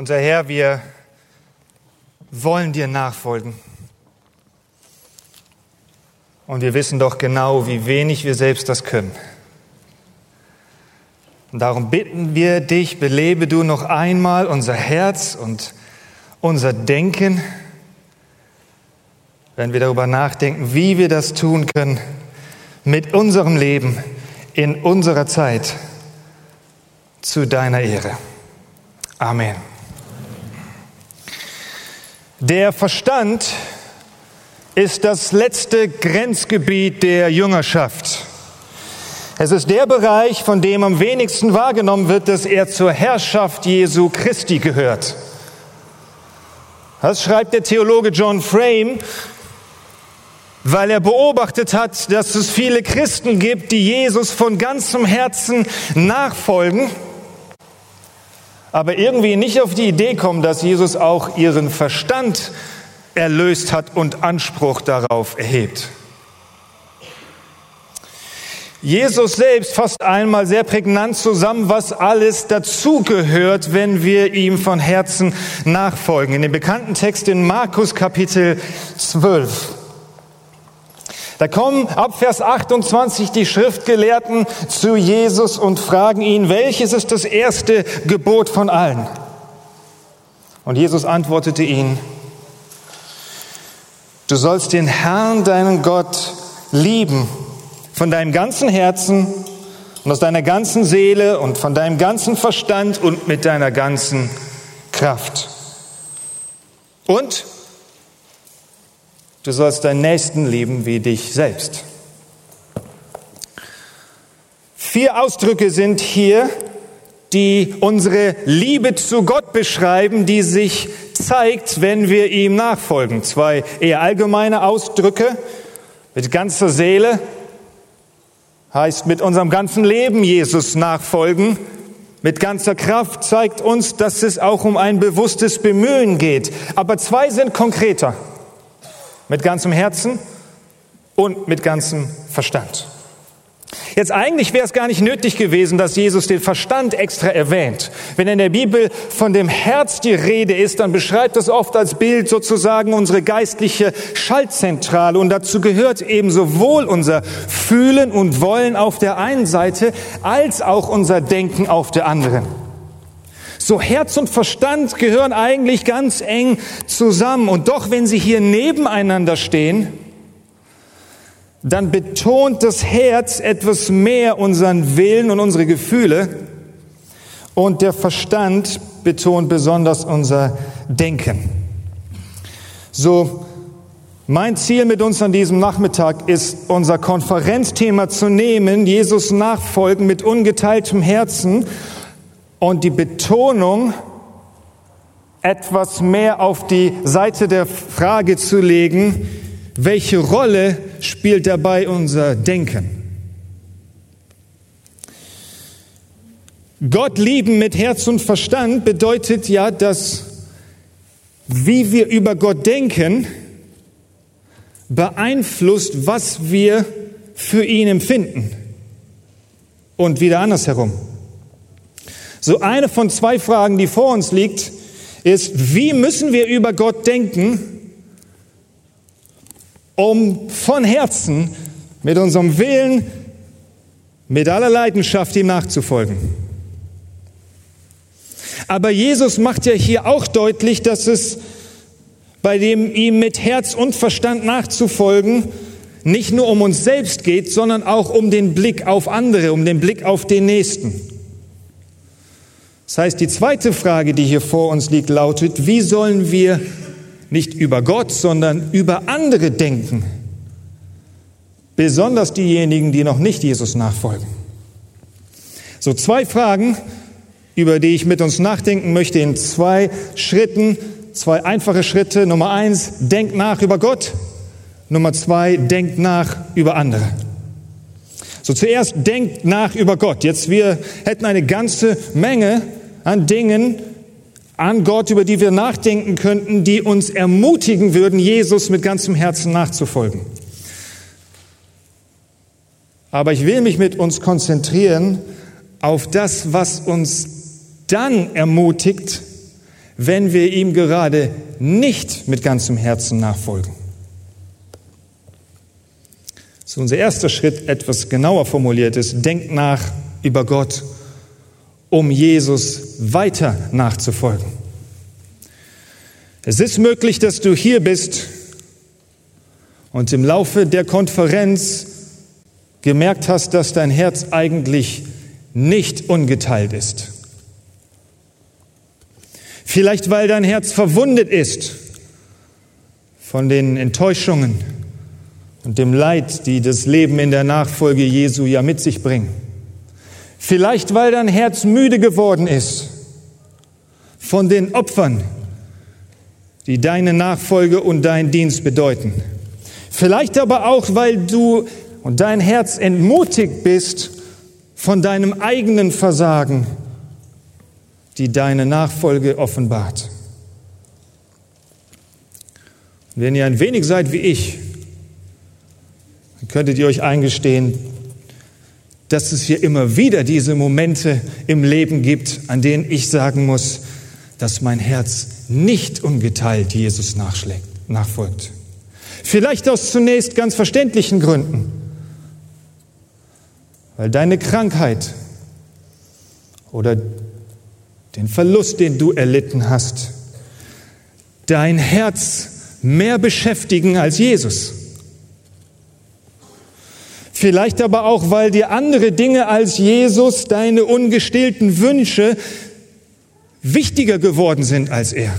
Unser Herr, wir wollen dir nachfolgen. Und wir wissen doch genau, wie wenig wir selbst das können. Und darum bitten wir dich, belebe du noch einmal unser Herz und unser Denken, wenn wir darüber nachdenken, wie wir das tun können mit unserem Leben in unserer Zeit zu deiner Ehre. Amen. Der Verstand ist das letzte Grenzgebiet der Jüngerschaft. Es ist der Bereich, von dem am wenigsten wahrgenommen wird, dass er zur Herrschaft Jesu Christi gehört. Das schreibt der Theologe John Frame, weil er beobachtet hat, dass es viele Christen gibt, die Jesus von ganzem Herzen nachfolgen aber irgendwie nicht auf die Idee kommen, dass Jesus auch ihren Verstand erlöst hat und Anspruch darauf erhebt. Jesus selbst fasst einmal sehr prägnant zusammen, was alles dazugehört, wenn wir ihm von Herzen nachfolgen. In dem bekannten Text in Markus Kapitel 12. Da kommen ab Vers 28 die Schriftgelehrten zu Jesus und fragen ihn, welches ist das erste Gebot von allen? Und Jesus antwortete ihnen, du sollst den Herrn, deinen Gott, lieben von deinem ganzen Herzen und aus deiner ganzen Seele und von deinem ganzen Verstand und mit deiner ganzen Kraft. Und Du sollst deinen Nächsten lieben wie dich selbst. Vier Ausdrücke sind hier, die unsere Liebe zu Gott beschreiben, die sich zeigt, wenn wir ihm nachfolgen. Zwei eher allgemeine Ausdrücke. Mit ganzer Seele heißt mit unserem ganzen Leben Jesus nachfolgen. Mit ganzer Kraft zeigt uns, dass es auch um ein bewusstes Bemühen geht. Aber zwei sind konkreter. Mit ganzem Herzen und mit ganzem Verstand. Jetzt eigentlich wäre es gar nicht nötig gewesen, dass Jesus den Verstand extra erwähnt. Wenn in der Bibel von dem Herz die Rede ist, dann beschreibt das oft als Bild sozusagen unsere geistliche Schaltzentrale. Und dazu gehört eben sowohl unser Fühlen und Wollen auf der einen Seite als auch unser Denken auf der anderen. So Herz und Verstand gehören eigentlich ganz eng zusammen. Und doch, wenn sie hier nebeneinander stehen, dann betont das Herz etwas mehr unseren Willen und unsere Gefühle und der Verstand betont besonders unser Denken. So, mein Ziel mit uns an diesem Nachmittag ist, unser Konferenzthema zu nehmen, Jesus nachfolgen mit ungeteiltem Herzen und die Betonung etwas mehr auf die Seite der Frage zu legen, welche Rolle spielt dabei unser Denken? Gott lieben mit Herz und Verstand bedeutet ja, dass wie wir über Gott denken, beeinflusst, was wir für ihn empfinden. Und wieder andersherum. So eine von zwei Fragen, die vor uns liegt, ist, wie müssen wir über Gott denken, um von Herzen mit unserem Willen, mit aller Leidenschaft ihm nachzufolgen. Aber Jesus macht ja hier auch deutlich, dass es bei dem ihm mit Herz und Verstand nachzufolgen nicht nur um uns selbst geht, sondern auch um den Blick auf andere, um den Blick auf den Nächsten. Das heißt, die zweite Frage, die hier vor uns liegt, lautet, wie sollen wir nicht über Gott, sondern über andere denken? Besonders diejenigen, die noch nicht Jesus nachfolgen. So zwei Fragen, über die ich mit uns nachdenken möchte in zwei Schritten, zwei einfache Schritte. Nummer eins, denk nach über Gott. Nummer zwei, denk nach über andere. So zuerst denkt nach über Gott. Jetzt wir hätten eine ganze Menge an Dingen, an Gott, über die wir nachdenken könnten, die uns ermutigen würden, Jesus mit ganzem Herzen nachzufolgen. Aber ich will mich mit uns konzentrieren auf das, was uns dann ermutigt, wenn wir ihm gerade nicht mit ganzem Herzen nachfolgen. So unser erster Schritt etwas genauer formuliert ist, denk nach über Gott, um Jesus weiter nachzufolgen. Es ist möglich, dass du hier bist und im Laufe der Konferenz gemerkt hast, dass dein Herz eigentlich nicht ungeteilt ist. Vielleicht weil dein Herz verwundet ist von den Enttäuschungen und dem Leid, die das Leben in der Nachfolge Jesu ja mit sich bringen. Vielleicht weil dein Herz müde geworden ist von den Opfern, die deine Nachfolge und dein Dienst bedeuten. Vielleicht aber auch, weil du und dein Herz entmutigt bist von deinem eigenen Versagen, die deine Nachfolge offenbart. Wenn ihr ein wenig seid wie ich, dann könntet ihr euch eingestehen, dass es hier immer wieder diese Momente im Leben gibt, an denen ich sagen muss, dass mein Herz nicht ungeteilt Jesus nachschlägt, nachfolgt. Vielleicht aus zunächst ganz verständlichen Gründen, weil deine Krankheit oder den Verlust, den du erlitten hast, dein Herz mehr beschäftigen als Jesus. Vielleicht aber auch, weil dir andere Dinge als Jesus, deine ungestillten Wünsche, wichtiger geworden sind als er.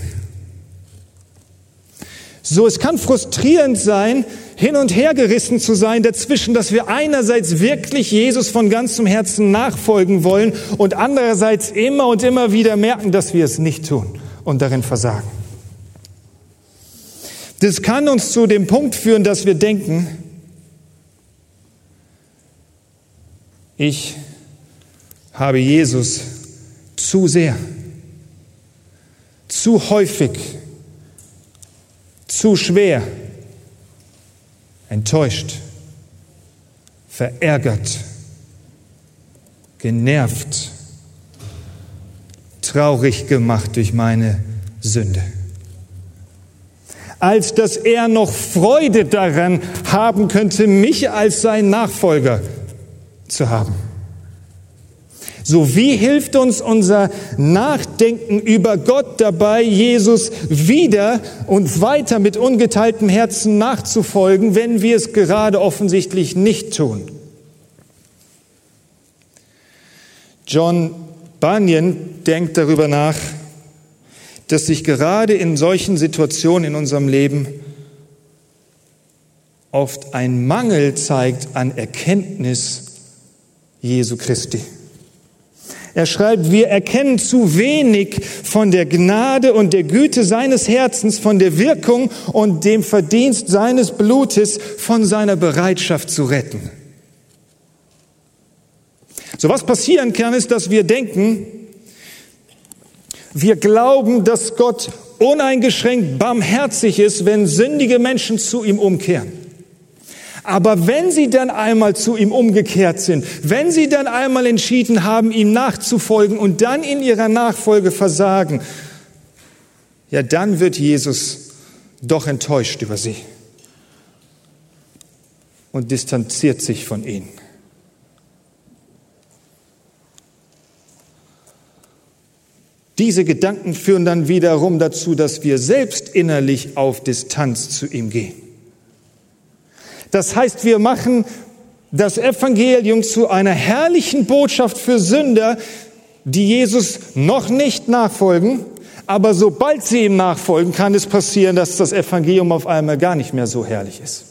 So, es kann frustrierend sein, hin und her gerissen zu sein dazwischen, dass wir einerseits wirklich Jesus von ganzem Herzen nachfolgen wollen und andererseits immer und immer wieder merken, dass wir es nicht tun und darin versagen. Das kann uns zu dem Punkt führen, dass wir denken, ich habe Jesus zu sehr zu häufig, zu schwer enttäuscht, verärgert, genervt, traurig gemacht durch meine Sünde. Als dass er noch Freude daran haben könnte, mich als sein Nachfolger zu haben. So wie hilft uns unser Nachdenken über Gott dabei, Jesus wieder und weiter mit ungeteiltem Herzen nachzufolgen, wenn wir es gerade offensichtlich nicht tun? John Bunyan denkt darüber nach, dass sich gerade in solchen Situationen in unserem Leben oft ein Mangel zeigt an Erkenntnis Jesu Christi. Er schreibt, wir erkennen zu wenig von der Gnade und der Güte seines Herzens, von der Wirkung und dem Verdienst seines Blutes, von seiner Bereitschaft zu retten. So was passieren kann, ist, dass wir denken, wir glauben, dass Gott uneingeschränkt barmherzig ist, wenn sündige Menschen zu ihm umkehren. Aber wenn sie dann einmal zu ihm umgekehrt sind, wenn sie dann einmal entschieden haben, ihm nachzufolgen und dann in ihrer Nachfolge versagen, ja, dann wird Jesus doch enttäuscht über sie und distanziert sich von ihnen. Diese Gedanken führen dann wiederum dazu, dass wir selbst innerlich auf Distanz zu ihm gehen. Das heißt, wir machen das Evangelium zu einer herrlichen Botschaft für Sünder, die Jesus noch nicht nachfolgen, aber sobald sie ihm nachfolgen, kann es passieren, dass das Evangelium auf einmal gar nicht mehr so herrlich ist.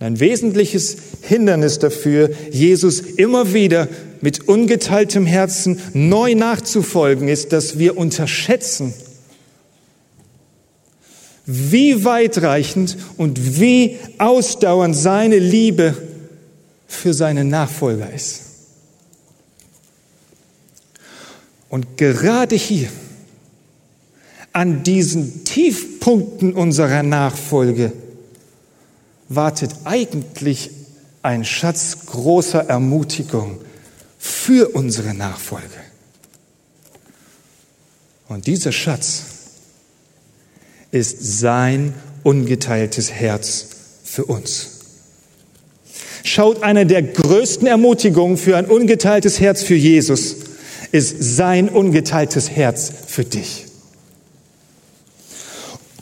Ein wesentliches Hindernis dafür, Jesus immer wieder mit ungeteiltem Herzen neu nachzufolgen, ist, dass wir unterschätzen, wie weitreichend und wie ausdauernd seine Liebe für seine Nachfolger ist. Und gerade hier, an diesen Tiefpunkten unserer Nachfolge, wartet eigentlich ein Schatz großer Ermutigung für unsere Nachfolge. Und dieser Schatz ist sein ungeteiltes Herz für uns. Schaut, eine der größten Ermutigungen für ein ungeteiltes Herz für Jesus ist sein ungeteiltes Herz für dich.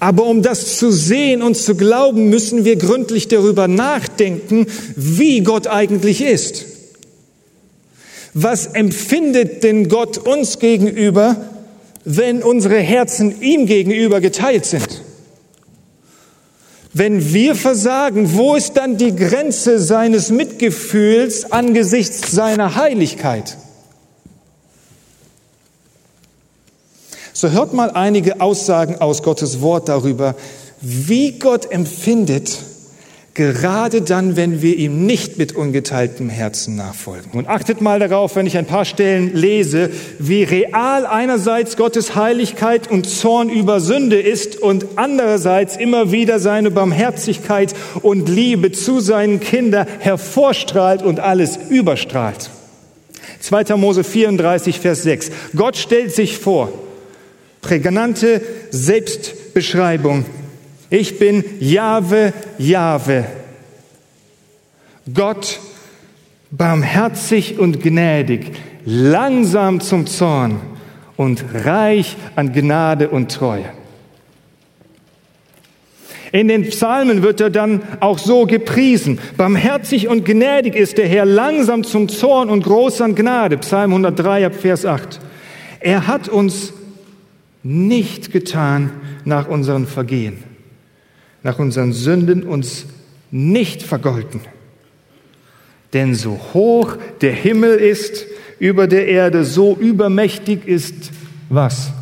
Aber um das zu sehen und zu glauben, müssen wir gründlich darüber nachdenken, wie Gott eigentlich ist. Was empfindet denn Gott uns gegenüber, wenn unsere Herzen ihm gegenüber geteilt sind? Wenn wir versagen, wo ist dann die Grenze seines Mitgefühls angesichts seiner Heiligkeit? So hört mal einige Aussagen aus Gottes Wort darüber, wie Gott empfindet, gerade dann, wenn wir ihm nicht mit ungeteiltem Herzen nachfolgen. Und achtet mal darauf, wenn ich ein paar Stellen lese, wie real einerseits Gottes Heiligkeit und Zorn über Sünde ist und andererseits immer wieder seine Barmherzigkeit und Liebe zu seinen Kindern hervorstrahlt und alles überstrahlt. 2. Mose 34, Vers 6. Gott stellt sich vor, prägnante Selbstbeschreibung, ich bin Jahwe, Jahwe. Gott, barmherzig und gnädig, langsam zum Zorn und reich an Gnade und Treue. In den Psalmen wird er dann auch so gepriesen. Barmherzig und gnädig ist der Herr, langsam zum Zorn und groß an Gnade. Psalm 103 Vers 8. Er hat uns nicht getan nach unseren Vergehen nach unseren Sünden uns nicht vergolten. Denn so hoch der Himmel ist über der Erde, so übermächtig ist was?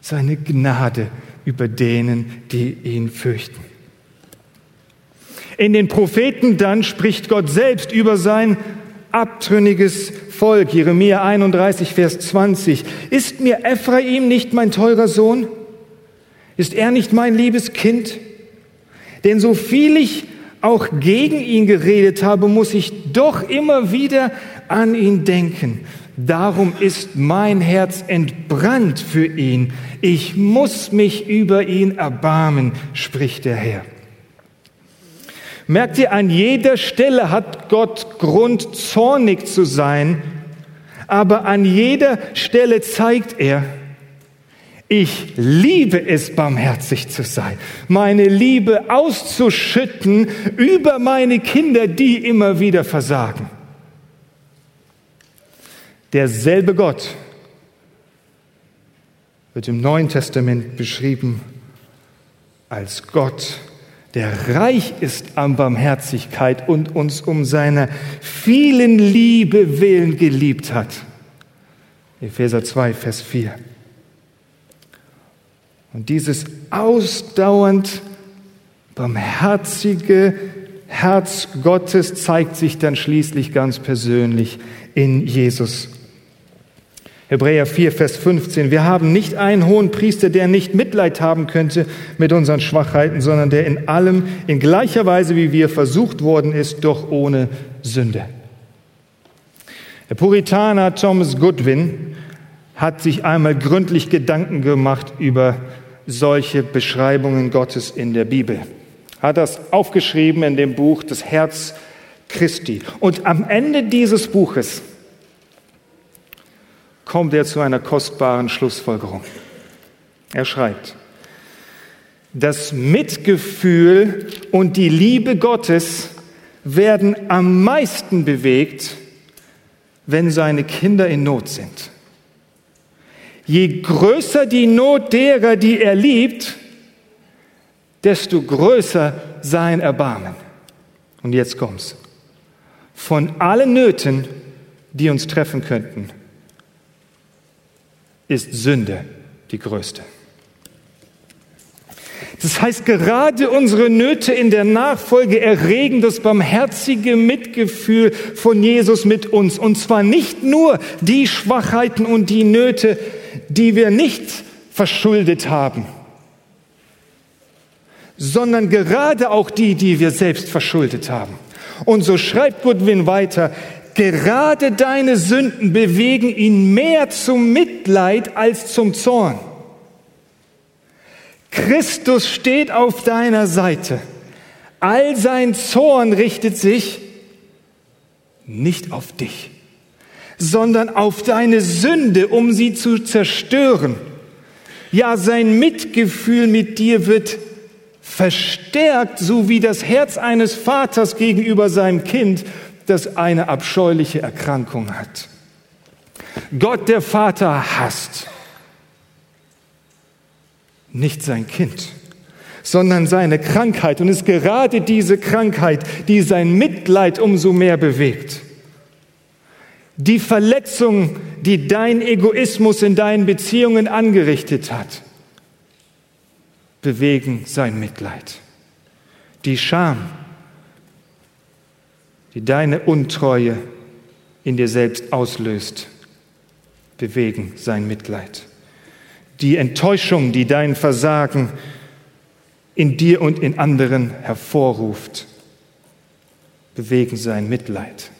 Seine Gnade über denen, die ihn fürchten. In den Propheten dann spricht Gott selbst über sein abtrünniges Volk. Jeremia 31, Vers 20. Ist mir Ephraim nicht mein teurer Sohn? Ist er nicht mein liebes Kind? Denn so viel ich auch gegen ihn geredet habe, muss ich doch immer wieder an ihn denken. Darum ist mein Herz entbrannt für ihn. Ich muss mich über ihn erbarmen, spricht der Herr. Merkt ihr, an jeder Stelle hat Gott Grund, zornig zu sein, aber an jeder Stelle zeigt er, ich liebe es, barmherzig zu sein, meine Liebe auszuschütten über meine Kinder, die immer wieder versagen. Derselbe Gott wird im Neuen Testament beschrieben als Gott, der reich ist an Barmherzigkeit und uns um seiner vielen Liebe willen geliebt hat. Epheser 2, Vers 4. Und dieses ausdauernd barmherzige Herz Gottes zeigt sich dann schließlich ganz persönlich in Jesus. Hebräer 4, Vers 15. Wir haben nicht einen hohen Priester, der nicht Mitleid haben könnte mit unseren Schwachheiten, sondern der in allem in gleicher Weise wie wir versucht worden ist, doch ohne Sünde. Der Puritaner Thomas Goodwin hat sich einmal gründlich Gedanken gemacht über solche Beschreibungen Gottes in der Bibel. Hat das aufgeschrieben in dem Buch Das Herz Christi. Und am Ende dieses Buches kommt er zu einer kostbaren Schlussfolgerung. Er schreibt, das Mitgefühl und die Liebe Gottes werden am meisten bewegt, wenn seine Kinder in Not sind. Je größer die Not derer, die er liebt, desto größer sein Erbarmen. Und jetzt kommt's. Von allen Nöten, die uns treffen könnten, ist Sünde die größte. Das heißt, gerade unsere Nöte in der Nachfolge erregen das barmherzige Mitgefühl von Jesus mit uns. Und zwar nicht nur die Schwachheiten und die Nöte, die wir nicht verschuldet haben, sondern gerade auch die, die wir selbst verschuldet haben. Und so schreibt Goodwin weiter, Gerade deine Sünden bewegen ihn mehr zum Mitleid als zum Zorn. Christus steht auf deiner Seite. All sein Zorn richtet sich nicht auf dich, sondern auf deine Sünde, um sie zu zerstören. Ja, sein Mitgefühl mit dir wird verstärkt, so wie das Herz eines Vaters gegenüber seinem Kind, das eine abscheuliche Erkrankung hat. Gott der Vater hasst nicht sein Kind, sondern seine Krankheit. Und es ist gerade diese Krankheit, die sein Mitleid umso mehr bewegt. Die Verletzung, die dein Egoismus in deinen Beziehungen angerichtet hat, bewegen sein Mitleid. Die Scham, die deine Untreue in dir selbst auslöst, bewegen sein Mitleid. Die Enttäuschung, die dein Versagen in dir und in anderen hervorruft, bewegen sein Mitleid.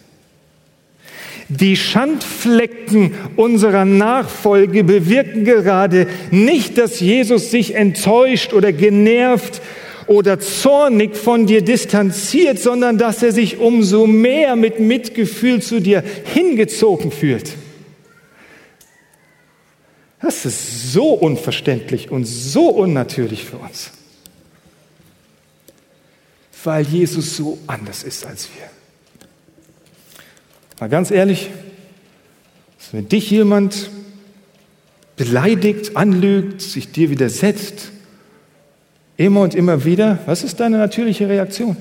Die Schandflecken unserer Nachfolge bewirken gerade nicht, dass Jesus sich enttäuscht oder genervt oder zornig von dir distanziert, sondern dass er sich umso mehr mit Mitgefühl zu dir hingezogen fühlt. Das ist so unverständlich und so unnatürlich für uns, weil Jesus so anders ist als wir. Mal ganz ehrlich, wenn dich jemand beleidigt, anlügt, sich dir widersetzt, immer und immer wieder, was ist deine natürliche Reaktion?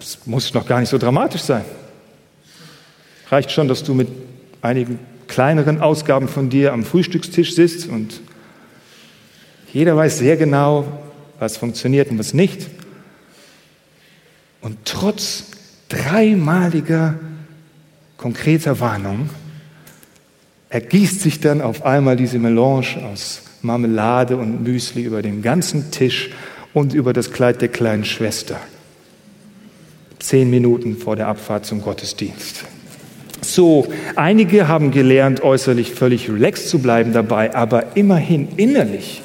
Es muss noch gar nicht so dramatisch sein. Reicht schon, dass du mit einigen kleineren Ausgaben von dir am Frühstückstisch sitzt und jeder weiß sehr genau, was funktioniert und was nicht. Und trotz dreimaliger konkreter Warnung ergießt sich dann auf einmal diese Melange aus Marmelade und Müsli über den ganzen Tisch und über das Kleid der kleinen Schwester. Zehn Minuten vor der Abfahrt zum Gottesdienst. So, einige haben gelernt, äußerlich völlig relaxed zu bleiben dabei, aber immerhin innerlich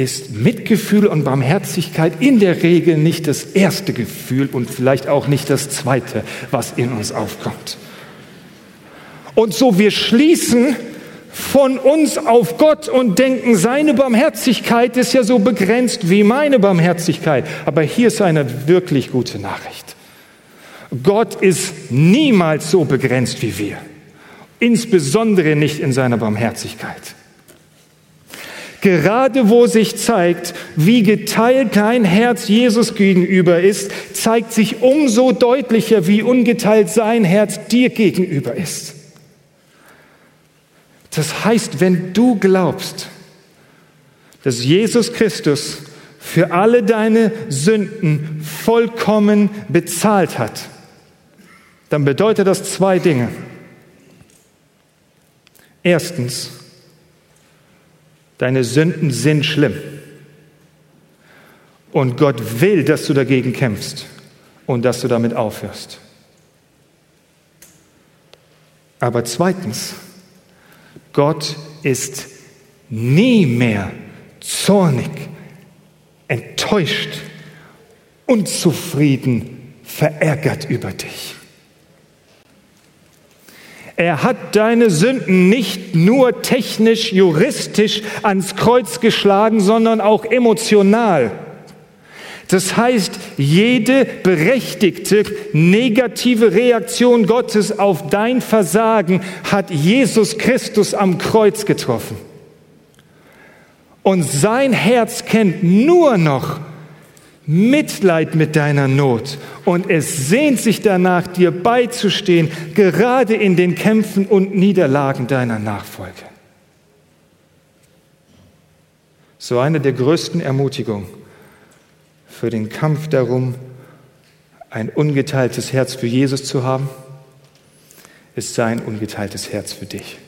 ist Mitgefühl und Barmherzigkeit in der Regel nicht das erste Gefühl und vielleicht auch nicht das zweite, was in uns aufkommt. Und so wir schließen von uns auf Gott und denken, seine Barmherzigkeit ist ja so begrenzt wie meine Barmherzigkeit. Aber hier ist eine wirklich gute Nachricht. Gott ist niemals so begrenzt wie wir, insbesondere nicht in seiner Barmherzigkeit. Gerade wo sich zeigt, wie geteilt dein Herz Jesus gegenüber ist, zeigt sich umso deutlicher, wie ungeteilt sein Herz dir gegenüber ist. Das heißt, wenn du glaubst, dass Jesus Christus für alle deine Sünden vollkommen bezahlt hat, dann bedeutet das zwei Dinge. Erstens, Deine Sünden sind schlimm. Und Gott will, dass du dagegen kämpfst und dass du damit aufhörst. Aber zweitens, Gott ist nie mehr zornig, enttäuscht, unzufrieden, verärgert über dich. Er hat deine Sünden nicht nur technisch, juristisch ans Kreuz geschlagen, sondern auch emotional. Das heißt, jede berechtigte negative Reaktion Gottes auf dein Versagen hat Jesus Christus am Kreuz getroffen. Und sein Herz kennt nur noch Mitleid mit deiner Not und es sehnt sich danach, dir beizustehen, gerade in den Kämpfen und Niederlagen deiner Nachfolge. So eine der größten Ermutigungen für den Kampf darum, ein ungeteiltes Herz für Jesus zu haben, ist sein ungeteiltes Herz für dich.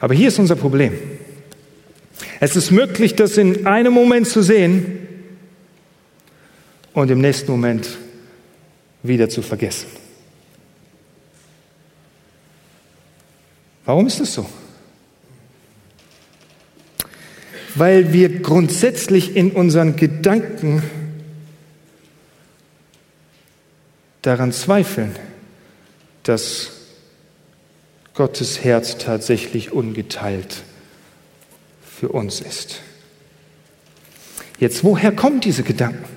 Aber hier ist unser Problem. Es ist möglich, das in einem Moment zu sehen und im nächsten Moment wieder zu vergessen. Warum ist das so? Weil wir grundsätzlich in unseren Gedanken daran zweifeln, dass Gottes Herz tatsächlich ungeteilt für uns ist. Jetzt, woher kommen diese Gedanken?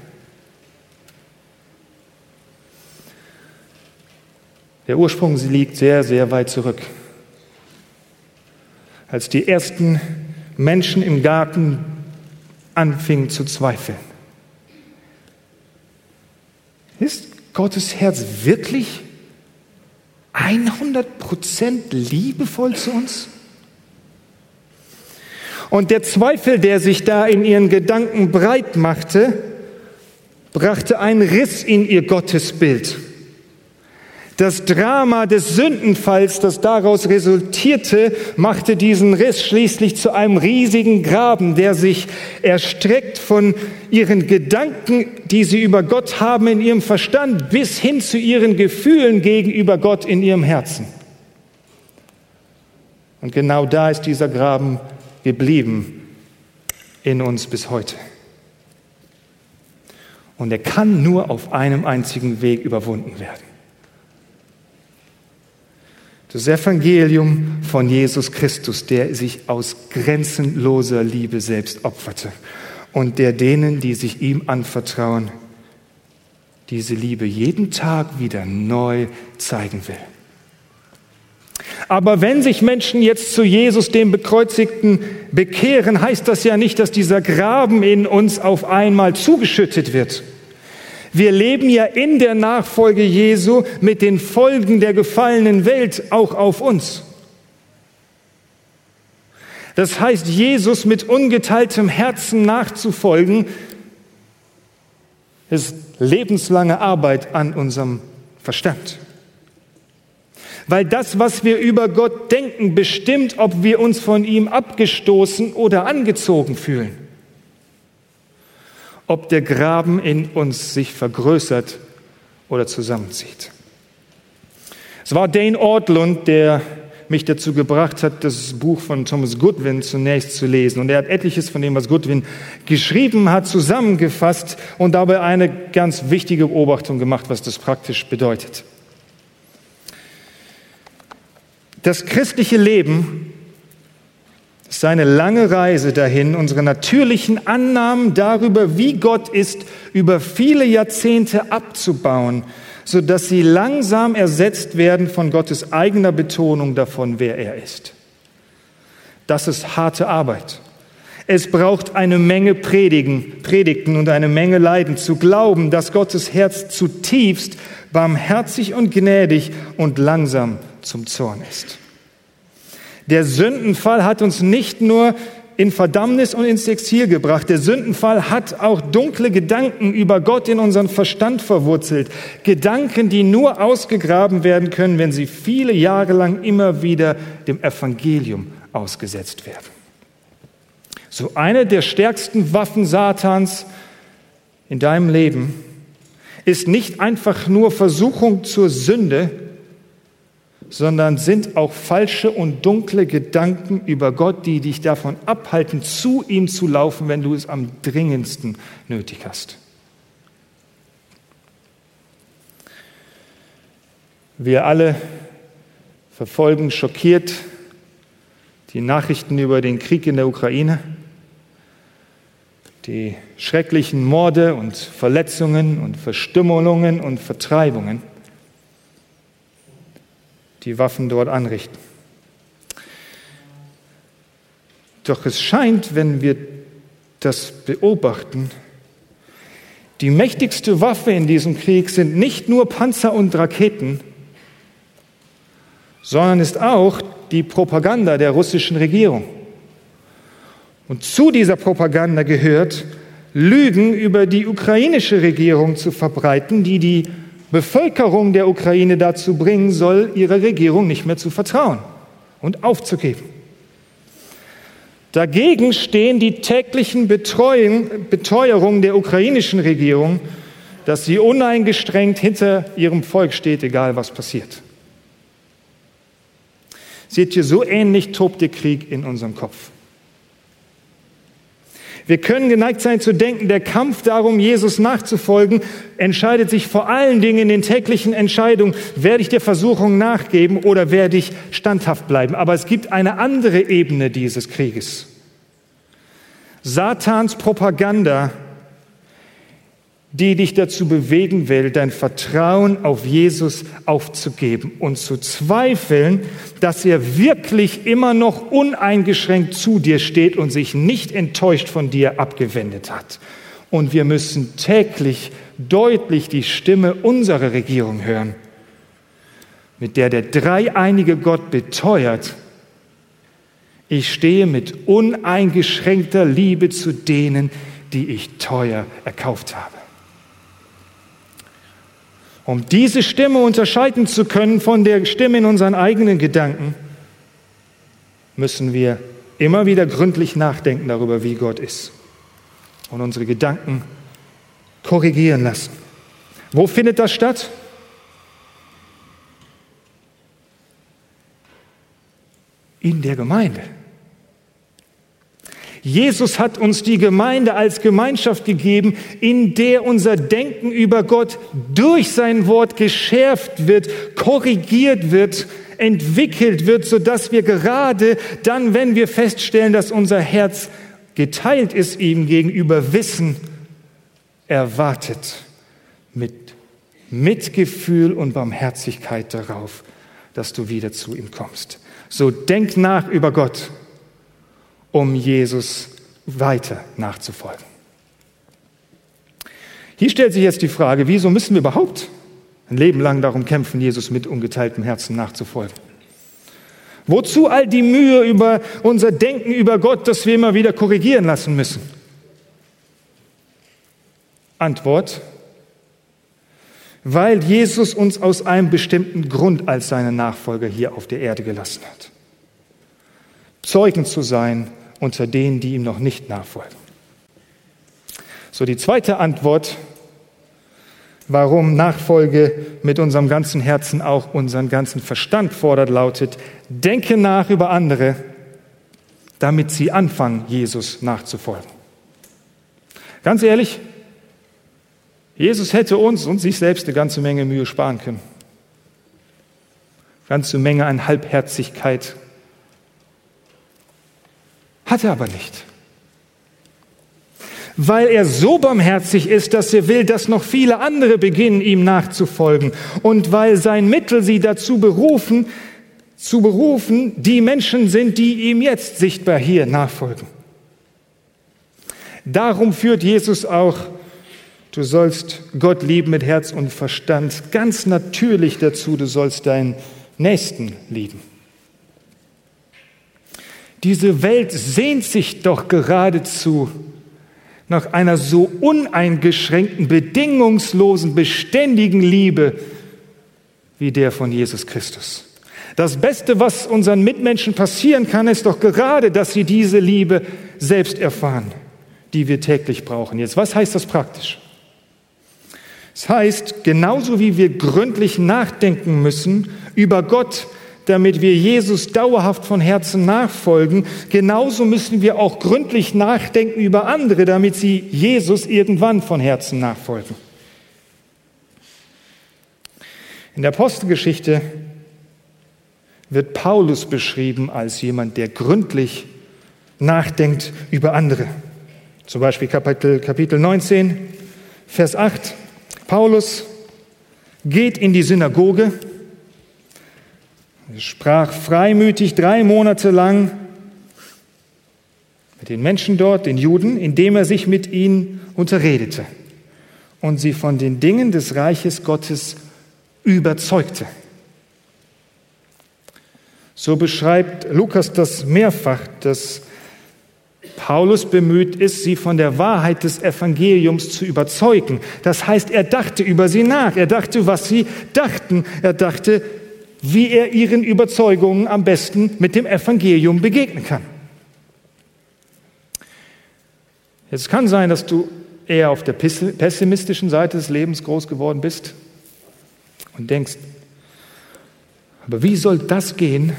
Der Ursprung sie liegt sehr, sehr weit zurück. Als die ersten Menschen im Garten anfingen zu zweifeln. Ist Gottes Herz wirklich 100% liebevoll zu uns? Und der Zweifel, der sich da in ihren Gedanken breit machte, brachte einen Riss in ihr Gottesbild. Das Drama des Sündenfalls, das daraus resultierte, machte diesen Riss schließlich zu einem riesigen Graben, der sich erstreckt von ihren Gedanken, die sie über Gott haben in ihrem Verstand, bis hin zu ihren Gefühlen gegenüber Gott in ihrem Herzen. Und genau da ist dieser Graben geblieben in uns bis heute. Und er kann nur auf einem einzigen Weg überwunden werden. Das Evangelium von Jesus Christus, der sich aus grenzenloser Liebe selbst opferte und der denen, die sich ihm anvertrauen, diese Liebe jeden Tag wieder neu zeigen will. Aber wenn sich Menschen jetzt zu Jesus, dem Bekreuzigten, bekehren, heißt das ja nicht, dass dieser Graben in uns auf einmal zugeschüttet wird. Wir leben ja in der Nachfolge Jesu mit den Folgen der gefallenen Welt auch auf uns. Das heißt, Jesus mit ungeteiltem Herzen nachzufolgen, ist lebenslange Arbeit an unserem Verstand. Weil das, was wir über Gott denken, bestimmt, ob wir uns von ihm abgestoßen oder angezogen fühlen ob der Graben in uns sich vergrößert oder zusammenzieht. Es war Dane Ortlund, der mich dazu gebracht hat, das Buch von Thomas Goodwin zunächst zu lesen. Und er hat etliches von dem, was Goodwin geschrieben hat, zusammengefasst und dabei eine ganz wichtige Beobachtung gemacht, was das praktisch bedeutet. Das christliche Leben seine lange Reise dahin, unsere natürlichen Annahmen darüber, wie Gott ist, über viele Jahrzehnte abzubauen, sodass sie langsam ersetzt werden von Gottes eigener Betonung davon, wer er ist. Das ist harte Arbeit. Es braucht eine Menge Predigen, Predigten und eine Menge Leiden, zu glauben, dass Gottes Herz zutiefst barmherzig und gnädig und langsam zum Zorn ist. Der Sündenfall hat uns nicht nur in Verdammnis und ins Exil gebracht. Der Sündenfall hat auch dunkle Gedanken über Gott in unseren Verstand verwurzelt. Gedanken, die nur ausgegraben werden können, wenn sie viele Jahre lang immer wieder dem Evangelium ausgesetzt werden. So eine der stärksten Waffen Satans in deinem Leben ist nicht einfach nur Versuchung zur Sünde, sondern sind auch falsche und dunkle Gedanken über Gott, die dich davon abhalten, zu ihm zu laufen, wenn du es am dringendsten nötig hast. Wir alle verfolgen schockiert die Nachrichten über den Krieg in der Ukraine, die schrecklichen Morde und Verletzungen und Verstümmelungen und Vertreibungen die Waffen dort anrichten. Doch es scheint, wenn wir das beobachten, die mächtigste Waffe in diesem Krieg sind nicht nur Panzer und Raketen, sondern ist auch die Propaganda der russischen Regierung. Und zu dieser Propaganda gehört, Lügen über die ukrainische Regierung zu verbreiten, die die Bevölkerung der Ukraine dazu bringen soll, ihrer Regierung nicht mehr zu vertrauen und aufzugeben. Dagegen stehen die täglichen Beteuerungen der ukrainischen Regierung, dass sie uneingeschränkt hinter ihrem Volk steht, egal was passiert. Seht ihr, so ähnlich tobt der Krieg in unserem Kopf. Wir können geneigt sein zu denken, der Kampf darum, Jesus nachzufolgen, entscheidet sich vor allen Dingen in den täglichen Entscheidungen, werde ich der Versuchung nachgeben oder werde ich standhaft bleiben. Aber es gibt eine andere Ebene dieses Krieges. Satans Propaganda die dich dazu bewegen will, dein Vertrauen auf Jesus aufzugeben und zu zweifeln, dass er wirklich immer noch uneingeschränkt zu dir steht und sich nicht enttäuscht von dir abgewendet hat. Und wir müssen täglich deutlich die Stimme unserer Regierung hören, mit der der dreieinige Gott beteuert, ich stehe mit uneingeschränkter Liebe zu denen, die ich teuer erkauft habe. Um diese Stimme unterscheiden zu können von der Stimme in unseren eigenen Gedanken, müssen wir immer wieder gründlich nachdenken darüber, wie Gott ist und unsere Gedanken korrigieren lassen. Wo findet das statt? In der Gemeinde. Jesus hat uns die Gemeinde als Gemeinschaft gegeben, in der unser Denken über Gott durch sein Wort geschärft wird, korrigiert wird, entwickelt wird, sodass wir gerade dann, wenn wir feststellen, dass unser Herz geteilt ist ihm gegenüber, wissen, er wartet mit Mitgefühl und Barmherzigkeit darauf, dass du wieder zu ihm kommst. So denk nach über Gott um Jesus weiter nachzufolgen. Hier stellt sich jetzt die Frage, wieso müssen wir überhaupt ein Leben lang darum kämpfen, Jesus mit ungeteiltem Herzen nachzufolgen? Wozu all die Mühe über unser Denken über Gott, das wir immer wieder korrigieren lassen müssen? Antwort, weil Jesus uns aus einem bestimmten Grund als seine Nachfolger hier auf der Erde gelassen hat. Zeugen zu sein unter denen, die ihm noch nicht nachfolgen. So, die zweite Antwort, warum Nachfolge mit unserem ganzen Herzen auch unseren ganzen Verstand fordert, lautet, denke nach über andere, damit sie anfangen, Jesus nachzufolgen. Ganz ehrlich, Jesus hätte uns und sich selbst eine ganze Menge Mühe sparen können. Ganze Menge an Halbherzigkeit, hat er aber nicht. Weil er so barmherzig ist, dass er will, dass noch viele andere beginnen, ihm nachzufolgen. Und weil sein Mittel sie dazu berufen, zu berufen, die Menschen sind, die ihm jetzt sichtbar hier nachfolgen. Darum führt Jesus auch, du sollst Gott lieben mit Herz und Verstand, ganz natürlich dazu, du sollst deinen Nächsten lieben. Diese Welt sehnt sich doch geradezu nach einer so uneingeschränkten, bedingungslosen, beständigen Liebe wie der von Jesus Christus. Das Beste, was unseren Mitmenschen passieren kann, ist doch gerade, dass sie diese Liebe selbst erfahren, die wir täglich brauchen. Jetzt, was heißt das praktisch? Das heißt, genauso wie wir gründlich nachdenken müssen über Gott, damit wir Jesus dauerhaft von Herzen nachfolgen, genauso müssen wir auch gründlich nachdenken über andere, damit sie Jesus irgendwann von Herzen nachfolgen. In der Apostelgeschichte wird Paulus beschrieben als jemand, der gründlich nachdenkt über andere. Zum Beispiel Kapitel, Kapitel 19, Vers 8. Paulus geht in die Synagoge er sprach freimütig drei Monate lang mit den Menschen dort, den Juden, indem er sich mit ihnen unterredete und sie von den Dingen des Reiches Gottes überzeugte. So beschreibt Lukas das mehrfach, dass Paulus bemüht ist, sie von der Wahrheit des Evangeliums zu überzeugen. Das heißt, er dachte über sie nach, er dachte, was sie dachten, er dachte, wie er ihren Überzeugungen am besten mit dem Evangelium begegnen kann. Es kann sein, dass du eher auf der pessimistischen Seite des Lebens groß geworden bist und denkst, aber wie soll das gehen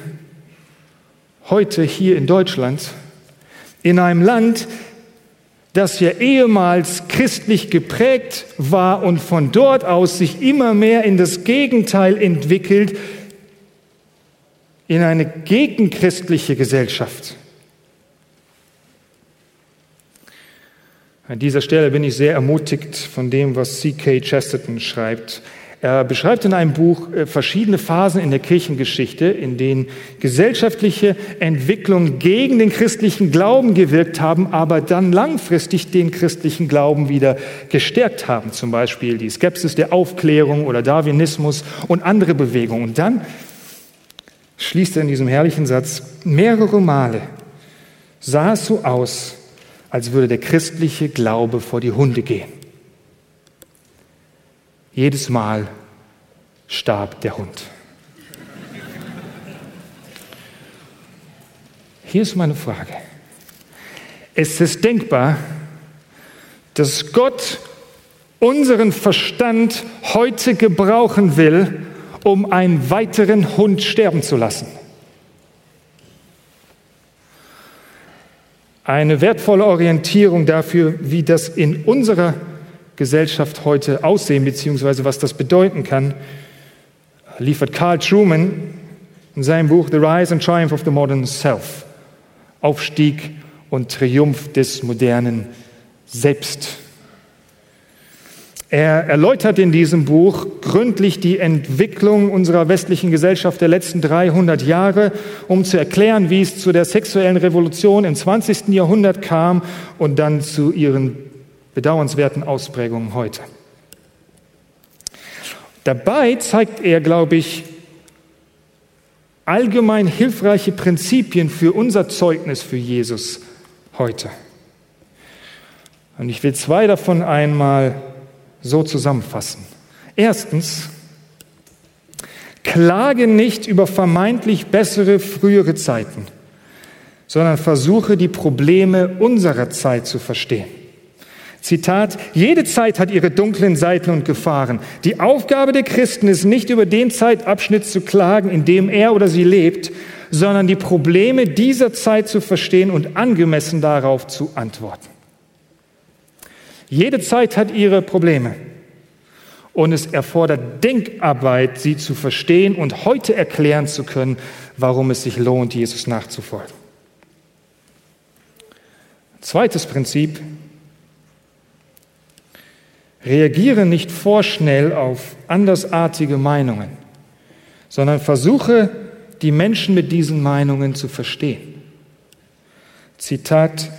heute hier in Deutschland, in einem Land, das ja ehemals christlich geprägt war und von dort aus sich immer mehr in das Gegenteil entwickelt, in eine gegenchristliche Gesellschaft. An dieser Stelle bin ich sehr ermutigt von dem, was C.K. Chesterton schreibt. Er beschreibt in einem Buch äh, verschiedene Phasen in der Kirchengeschichte, in denen gesellschaftliche Entwicklungen gegen den christlichen Glauben gewirkt haben, aber dann langfristig den christlichen Glauben wieder gestärkt haben. Zum Beispiel die Skepsis der Aufklärung oder Darwinismus und andere Bewegungen. Und dann schließt er in diesem herrlichen Satz, mehrere Male sah es so aus, als würde der christliche Glaube vor die Hunde gehen. Jedes Mal starb der Hund. Hier ist meine Frage. Ist es denkbar, dass Gott unseren Verstand heute gebrauchen will, um einen weiteren Hund sterben zu lassen? Eine wertvolle Orientierung dafür, wie das in unserer Gesellschaft heute aussehen, beziehungsweise was das bedeuten kann, liefert Carl Truman in seinem Buch The Rise and Triumph of the Modern Self. Aufstieg und Triumph des modernen Selbst. Er erläutert in diesem Buch gründlich die Entwicklung unserer westlichen Gesellschaft der letzten 300 Jahre, um zu erklären, wie es zu der sexuellen Revolution im 20. Jahrhundert kam und dann zu ihren bedauernswerten Ausprägungen heute. Dabei zeigt er, glaube ich, allgemein hilfreiche Prinzipien für unser Zeugnis für Jesus heute. Und ich will zwei davon einmal so zusammenfassen. Erstens, klage nicht über vermeintlich bessere frühere Zeiten, sondern versuche die Probleme unserer Zeit zu verstehen. Zitat, jede Zeit hat ihre dunklen Seiten und Gefahren. Die Aufgabe der Christen ist nicht über den Zeitabschnitt zu klagen, in dem er oder sie lebt, sondern die Probleme dieser Zeit zu verstehen und angemessen darauf zu antworten. Jede Zeit hat ihre Probleme und es erfordert Denkarbeit, sie zu verstehen und heute erklären zu können, warum es sich lohnt, Jesus nachzufolgen. Zweites Prinzip, Reagiere nicht vorschnell auf andersartige Meinungen, sondern versuche, die Menschen mit diesen Meinungen zu verstehen. Zitat,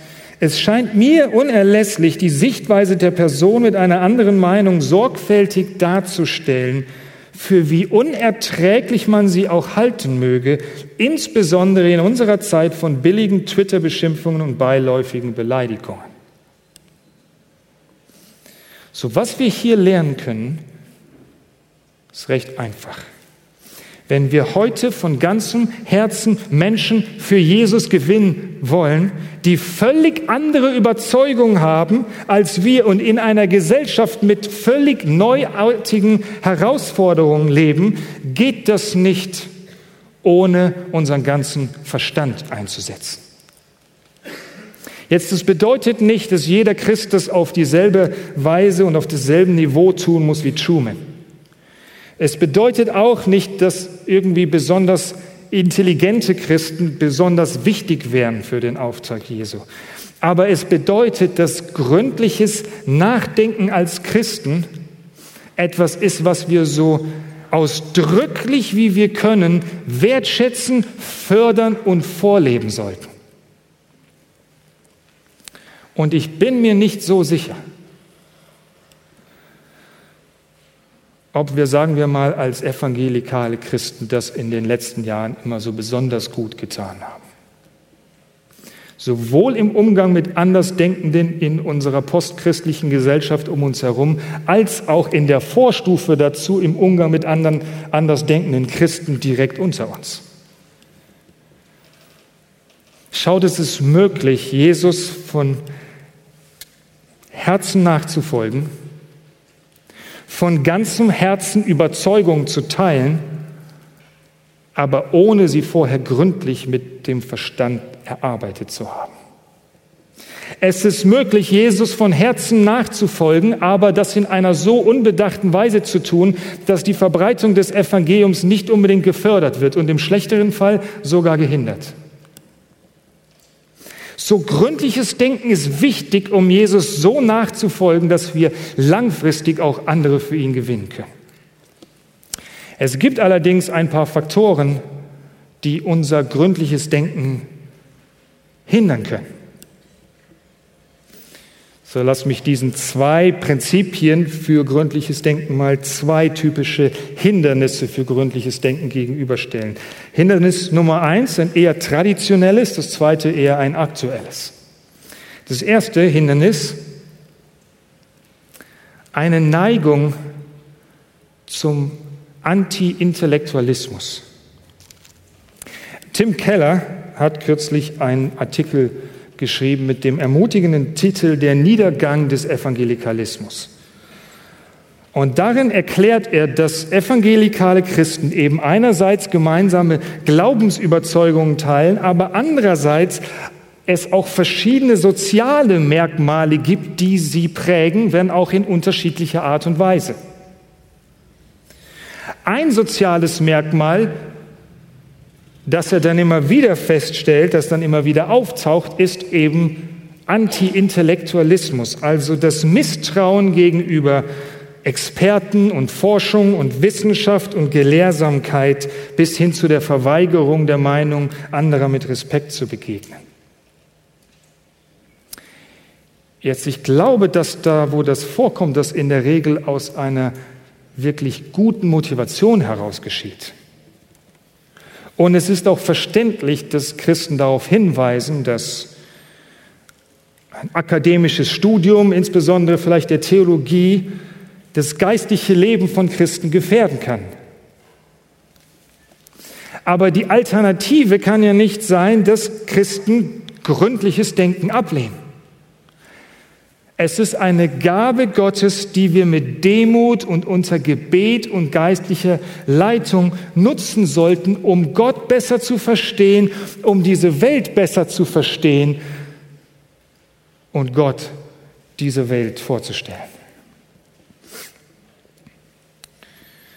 es scheint mir unerlässlich, die Sichtweise der Person mit einer anderen Meinung sorgfältig darzustellen, für wie unerträglich man sie auch halten möge, insbesondere in unserer Zeit von billigen Twitter-Beschimpfungen und beiläufigen Beleidigungen. So, was wir hier lernen können, ist recht einfach. Wenn wir heute von ganzem Herzen Menschen für Jesus gewinnen wollen, die völlig andere Überzeugungen haben als wir und in einer Gesellschaft mit völlig neuartigen Herausforderungen leben, geht das nicht, ohne unseren ganzen Verstand einzusetzen. Jetzt, das bedeutet nicht, dass jeder Christ das auf dieselbe Weise und auf dasselbe Niveau tun muss wie Truman. Es bedeutet auch nicht, dass irgendwie besonders intelligente Christen besonders wichtig wären für den Auftrag Jesu. Aber es bedeutet, dass gründliches Nachdenken als Christen etwas ist, was wir so ausdrücklich wie wir können wertschätzen, fördern und vorleben sollten. Und ich bin mir nicht so sicher, ob wir, sagen wir mal, als evangelikale Christen das in den letzten Jahren immer so besonders gut getan haben. Sowohl im Umgang mit Andersdenkenden in unserer postchristlichen Gesellschaft um uns herum, als auch in der Vorstufe dazu im Umgang mit anderen andersdenkenden Christen direkt unter uns. Schaut, es ist möglich, Jesus von Herzen nachzufolgen, von ganzem Herzen Überzeugungen zu teilen, aber ohne sie vorher gründlich mit dem Verstand erarbeitet zu haben. Es ist möglich, Jesus von Herzen nachzufolgen, aber das in einer so unbedachten Weise zu tun, dass die Verbreitung des Evangeliums nicht unbedingt gefördert wird und im schlechteren Fall sogar gehindert. So gründliches Denken ist wichtig, um Jesus so nachzufolgen, dass wir langfristig auch andere für ihn gewinnen können. Es gibt allerdings ein paar Faktoren, die unser gründliches Denken hindern können. So lass mich diesen zwei Prinzipien für gründliches Denken mal zwei typische Hindernisse für gründliches Denken gegenüberstellen. Hindernis Nummer eins, ein eher traditionelles, das zweite eher ein aktuelles. Das erste Hindernis, eine Neigung zum Anti-Intellektualismus. Tim Keller hat kürzlich einen Artikel geschrieben mit dem ermutigenden Titel Der Niedergang des Evangelikalismus. Und darin erklärt er, dass evangelikale Christen eben einerseits gemeinsame Glaubensüberzeugungen teilen, aber andererseits es auch verschiedene soziale Merkmale gibt, die sie prägen, wenn auch in unterschiedlicher Art und Weise. Ein soziales Merkmal dass er dann immer wieder feststellt, dass dann immer wieder auftaucht, ist eben Anti-Intellektualismus, also das Misstrauen gegenüber Experten und Forschung und Wissenschaft und Gelehrsamkeit bis hin zu der Verweigerung der Meinung anderer mit Respekt zu begegnen. Jetzt, ich glaube, dass da, wo das vorkommt, das in der Regel aus einer wirklich guten Motivation heraus geschieht. Und es ist auch verständlich, dass Christen darauf hinweisen, dass ein akademisches Studium, insbesondere vielleicht der Theologie, das geistliche Leben von Christen gefährden kann. Aber die Alternative kann ja nicht sein, dass Christen gründliches Denken ablehnen. Es ist eine Gabe Gottes, die wir mit Demut und unter Gebet und geistlicher Leitung nutzen sollten, um Gott besser zu verstehen, um diese Welt besser zu verstehen und Gott diese Welt vorzustellen.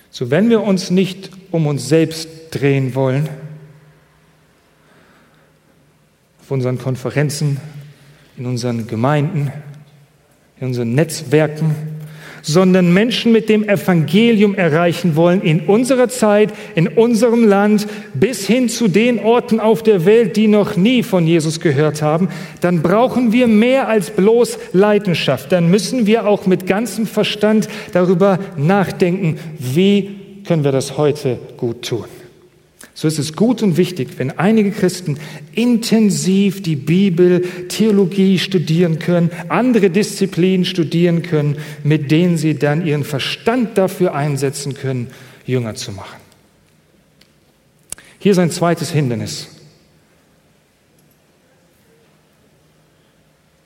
So, wenn wir uns nicht um uns selbst drehen wollen, auf unseren Konferenzen, in unseren Gemeinden, in unseren Netzwerken, sondern Menschen mit dem Evangelium erreichen wollen in unserer Zeit, in unserem Land, bis hin zu den Orten auf der Welt, die noch nie von Jesus gehört haben, dann brauchen wir mehr als bloß Leidenschaft. Dann müssen wir auch mit ganzem Verstand darüber nachdenken, wie können wir das heute gut tun. So ist es gut und wichtig, wenn einige Christen intensiv die Bibel, Theologie studieren können, andere Disziplinen studieren können, mit denen sie dann ihren Verstand dafür einsetzen können, Jünger zu machen. Hier ist ein zweites Hindernis.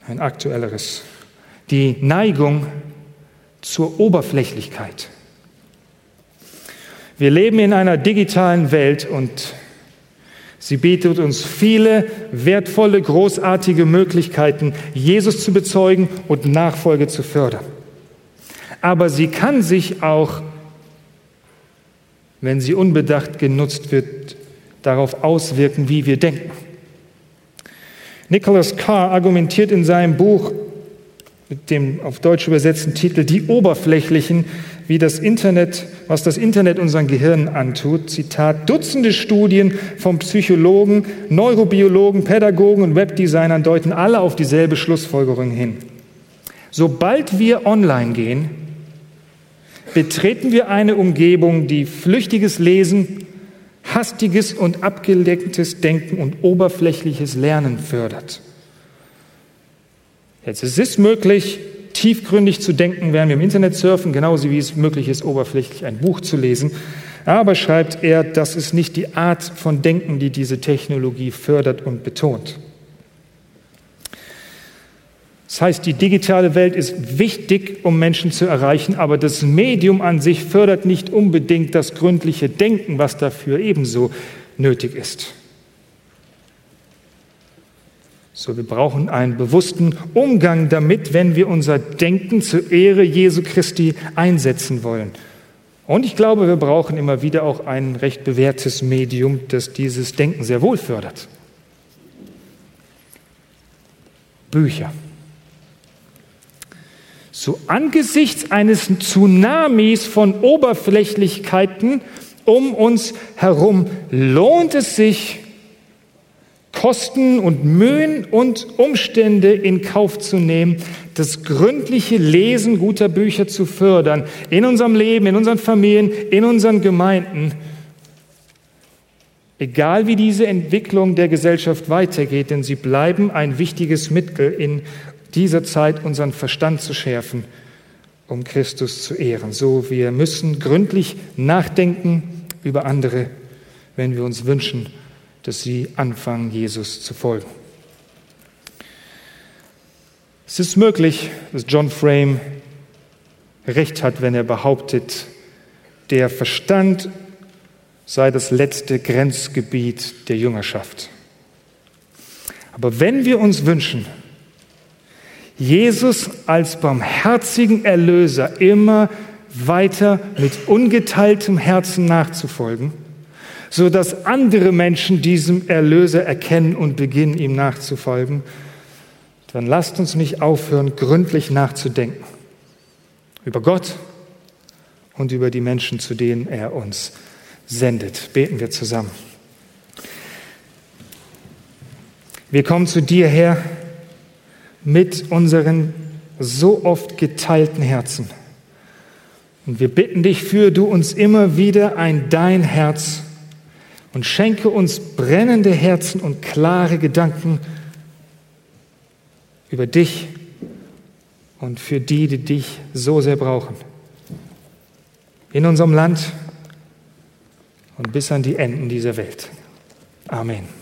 Ein aktuelleres. Die Neigung zur Oberflächlichkeit. Wir leben in einer digitalen Welt und sie bietet uns viele wertvolle, großartige Möglichkeiten, Jesus zu bezeugen und Nachfolge zu fördern. Aber sie kann sich auch, wenn sie unbedacht genutzt wird, darauf auswirken, wie wir denken. Nicholas Carr argumentiert in seinem Buch mit dem auf Deutsch übersetzten Titel Die Oberflächlichen wie das Internet, was das Internet unseren Gehirnen antut. Zitat, Dutzende Studien von Psychologen, Neurobiologen, Pädagogen und Webdesignern deuten alle auf dieselbe Schlussfolgerung hin. Sobald wir online gehen, betreten wir eine Umgebung, die flüchtiges Lesen, hastiges und abgelenktes Denken und oberflächliches Lernen fördert. Jetzt es ist möglich, tiefgründig zu denken, während wir im Internet surfen, genauso wie es möglich ist, oberflächlich ein Buch zu lesen. Aber schreibt er, das ist nicht die Art von Denken, die diese Technologie fördert und betont. Das heißt, die digitale Welt ist wichtig, um Menschen zu erreichen, aber das Medium an sich fördert nicht unbedingt das gründliche Denken, was dafür ebenso nötig ist. So, wir brauchen einen bewussten Umgang damit, wenn wir unser Denken zur Ehre Jesu Christi einsetzen wollen. Und ich glaube, wir brauchen immer wieder auch ein recht bewährtes Medium, das dieses Denken sehr wohl fördert. Bücher. So angesichts eines Tsunamis von Oberflächlichkeiten um uns herum lohnt es sich, Kosten und Mühen und Umstände in Kauf zu nehmen, das gründliche Lesen guter Bücher zu fördern, in unserem Leben, in unseren Familien, in unseren Gemeinden. Egal wie diese Entwicklung der Gesellschaft weitergeht, denn sie bleiben ein wichtiges Mittel in dieser Zeit unseren Verstand zu schärfen, um Christus zu ehren. So, wir müssen gründlich nachdenken über andere, wenn wir uns wünschen, dass sie anfangen, Jesus zu folgen. Es ist möglich, dass John Frame recht hat, wenn er behauptet, der Verstand sei das letzte Grenzgebiet der Jüngerschaft. Aber wenn wir uns wünschen, Jesus als barmherzigen Erlöser immer weiter mit ungeteiltem Herzen nachzufolgen, so dass andere Menschen diesem Erlöser erkennen und beginnen, ihm nachzufolgen, dann lasst uns nicht aufhören, gründlich nachzudenken über Gott und über die Menschen, zu denen er uns sendet. Beten wir zusammen. Wir kommen zu dir her, mit unseren so oft geteilten Herzen. Und wir bitten dich, führe du uns immer wieder ein dein Herz und schenke uns brennende Herzen und klare Gedanken über dich und für die, die dich so sehr brauchen. In unserem Land und bis an die Enden dieser Welt. Amen.